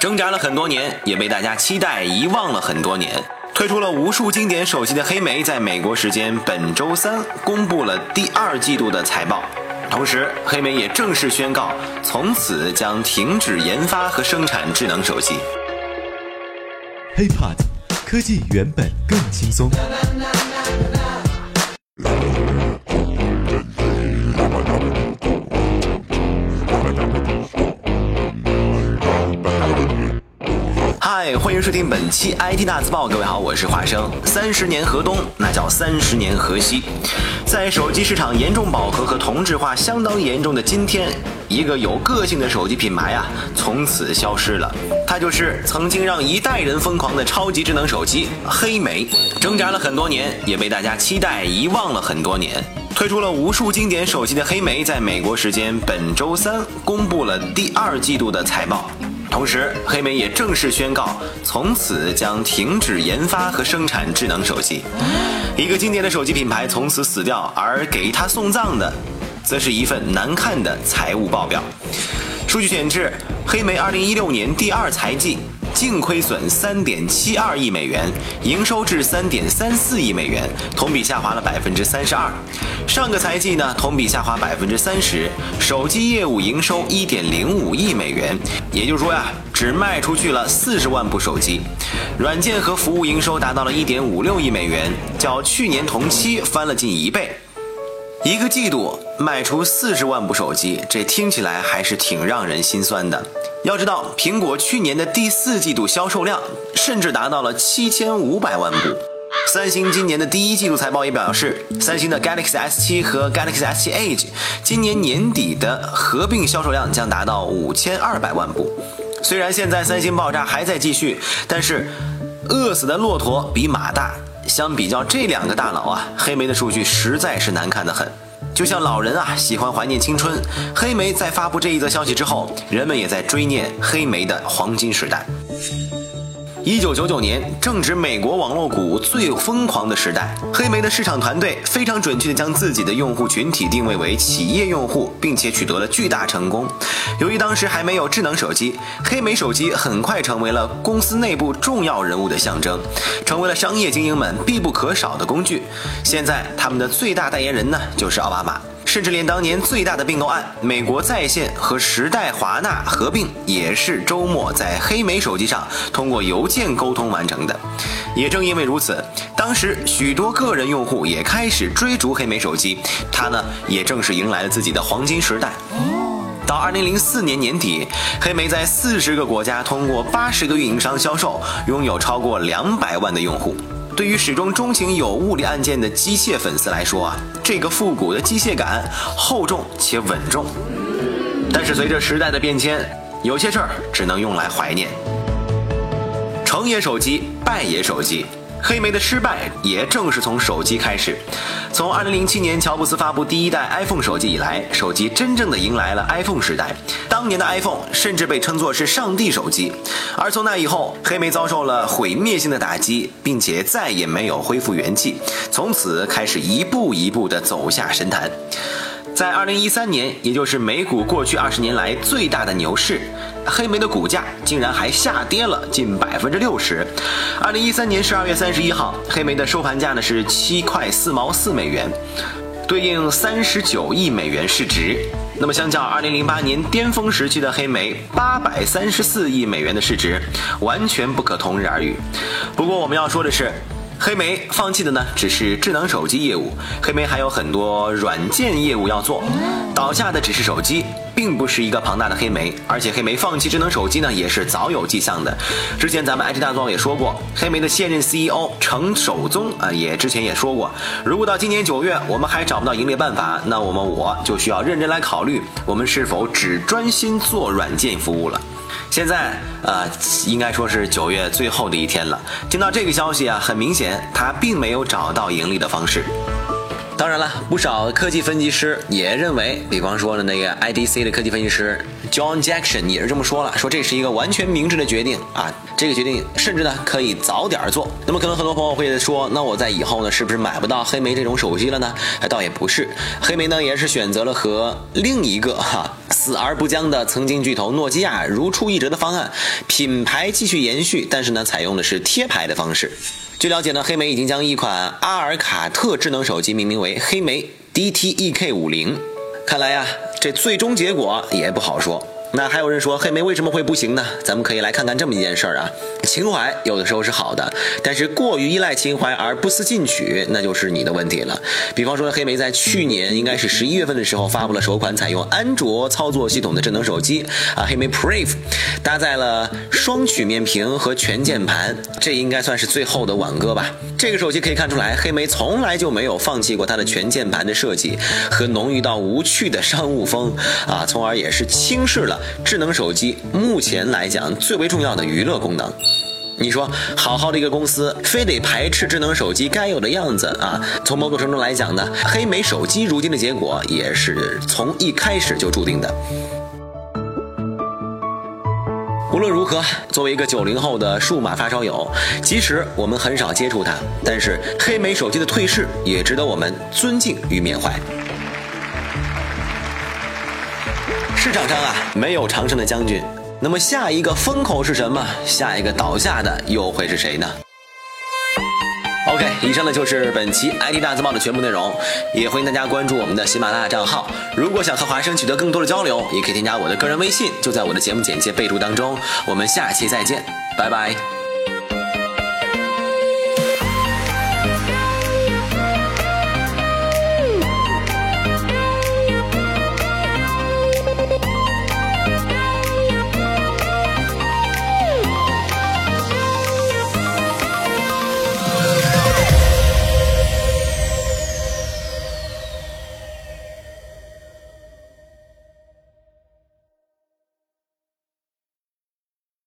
挣扎了很多年，也被大家期待遗忘了很多年。推出了无数经典手机的黑莓，在美国时间本周三公布了第二季度的财报，同时黑莓也正式宣告，从此将停止研发和生产智能手机。HeyPod，科技原本更轻松。迎收听本期 IT 大字报。各位好，我是华生。三十年河东，那叫三十年河西。在手机市场严重饱和和同质化相当严重的今天，一个有个性的手机品牌啊，从此消失了。它就是曾经让一代人疯狂的超级智能手机黑莓。挣扎了很多年，也被大家期待遗忘了很多年。推出了无数经典手机的黑莓，在美国时间本周三公布了第二季度的财报。同时，黑莓也正式宣告，从此将停止研发和生产智能手机。一个经典的手机品牌从此死掉，而给他送葬的，则是一份难看的财务报表。数据显示，黑莓2016年第二财季。净亏损三点七二亿美元，营收至三点三四亿美元，同比下滑了百分之三十二。上个财季呢，同比下滑百分之三十。手机业务营收一点零五亿美元，也就是说呀，只卖出去了四十万部手机。软件和服务营收达到了一点五六亿美元，较去年同期翻了近一倍。一个季度卖出四十万部手机，这听起来还是挺让人心酸的。要知道，苹果去年的第四季度销售量甚至达到了七千五百万部。三星今年的第一季度财报也表示，三星的 Galaxy S7 和 Galaxy S7 Edge 今年年底的合并销售量将达到五千二百万部。虽然现在三星爆炸还在继续，但是饿死的骆驼比马大。相比较这两个大佬啊，黑莓的数据实在是难看的很。就像老人啊喜欢怀念青春，黑莓在发布这一则消息之后，人们也在追念黑莓的黄金时代。一九九九年正值美国网络股最疯狂的时代，黑莓的市场团队非常准确地将自己的用户群体定位为企业用户，并且取得了巨大成功。由于当时还没有智能手机，黑莓手机很快成为了公司内部重要人物的象征，成为了商业精英们必不可少的工具。现在他们的最大代言人呢，就是奥巴马。甚至连当年最大的并购案——美国在线和时代华纳合并，也是周末在黑莓手机上通过邮件沟通完成的。也正因为如此，当时许多个人用户也开始追逐黑莓手机，它呢也正是迎来了自己的黄金时代。到二零零四年年底，黑莓在四十个国家通过八十个运营商销售，拥有超过两百万的用户。对于始终钟情有物理按键的机械粉丝来说啊，这个复古的机械感厚重且稳重。但是随着时代的变迁，有些事儿只能用来怀念。成也手机，败也手机。黑莓的失败也正是从手机开始。从2007年乔布斯发布第一代 iPhone 手机以来，手机真正的迎来了 iPhone 时代。当年的 iPhone 甚至被称作是上帝手机。而从那以后，黑莓遭受了毁灭性的打击，并且再也没有恢复元气，从此开始一步一步地走下神坛。在二零一三年，也就是美股过去二十年来最大的牛市，黑莓的股价竟然还下跌了近百分之六十。二零一三年十二月三十一号，黑莓的收盘价呢是七块四毛四美元，对应三十九亿美元市值。那么，相较二零零八年巅峰时期的黑莓八百三十四亿美元的市值，完全不可同日而语。不过，我们要说的是。黑莓放弃的呢，只是智能手机业务。黑莓还有很多软件业务要做，倒下的只是手机，并不是一个庞大的黑莓。而且黑莓放弃智能手机呢，也是早有迹象的。之前咱们 IT 大壮也说过，黑莓的现任 CEO 程守宗啊，也之前也说过，如果到今年九月我们还找不到盈利办法，那我们我就需要认真来考虑，我们是否只专心做软件服务了。现在，呃，应该说是九月最后的一天了。听到这个消息啊，很明显，他并没有找到盈利的方式。当然了，不少科技分析师也认为，比方说呢，那个 IDC 的科技分析师 John Jackson 也是这么说了，说这是一个完全明智的决定啊，这个决定甚至呢可以早点做。那么可能很多朋友会说，那我在以后呢是不是买不到黑莓这种手机了呢？哎，倒也不是，黑莓呢也是选择了和另一个哈死而不僵的曾经巨头诺基亚如出一辙的方案，品牌继续延续，但是呢采用的是贴牌的方式。据了解呢，黑莓已经将一款阿尔卡特智能手机命名为黑莓 DTEK 五零。看来呀，这最终结果也不好说。那还有人说黑莓为什么会不行呢？咱们可以来看看这么一件事儿啊，情怀有的时候是好的，但是过于依赖情怀而不思进取，那就是你的问题了。比方说黑莓在去年应该是十一月份的时候发布了首款采用安卓操作系统的智能手机啊，黑莓 Brave，搭载了双曲面屏和全键盘，这应该算是最后的挽歌吧。这个手机可以看出来，黑莓从来就没有放弃过它的全键盘的设计和浓郁到无趣的商务风啊，从而也是轻视了。智能手机目前来讲最为重要的娱乐功能，你说好好的一个公司，非得排斥智能手机该有的样子啊？从某种程度来讲呢，黑莓手机如今的结果也是从一开始就注定的。无论如何，作为一个九零后的数码发烧友，即使我们很少接触它，但是黑莓手机的退市也值得我们尊敬与缅怀。市场上啊，没有长胜的将军。那么下一个风口是什么？下一个倒下的又会是谁呢？OK，以上呢就是本期 ID 大字报的全部内容，也欢迎大家关注我们的喜马拉雅账号。如果想和华生取得更多的交流，也可以添加我的个人微信，就在我的节目简介备注当中。我们下期再见，拜拜。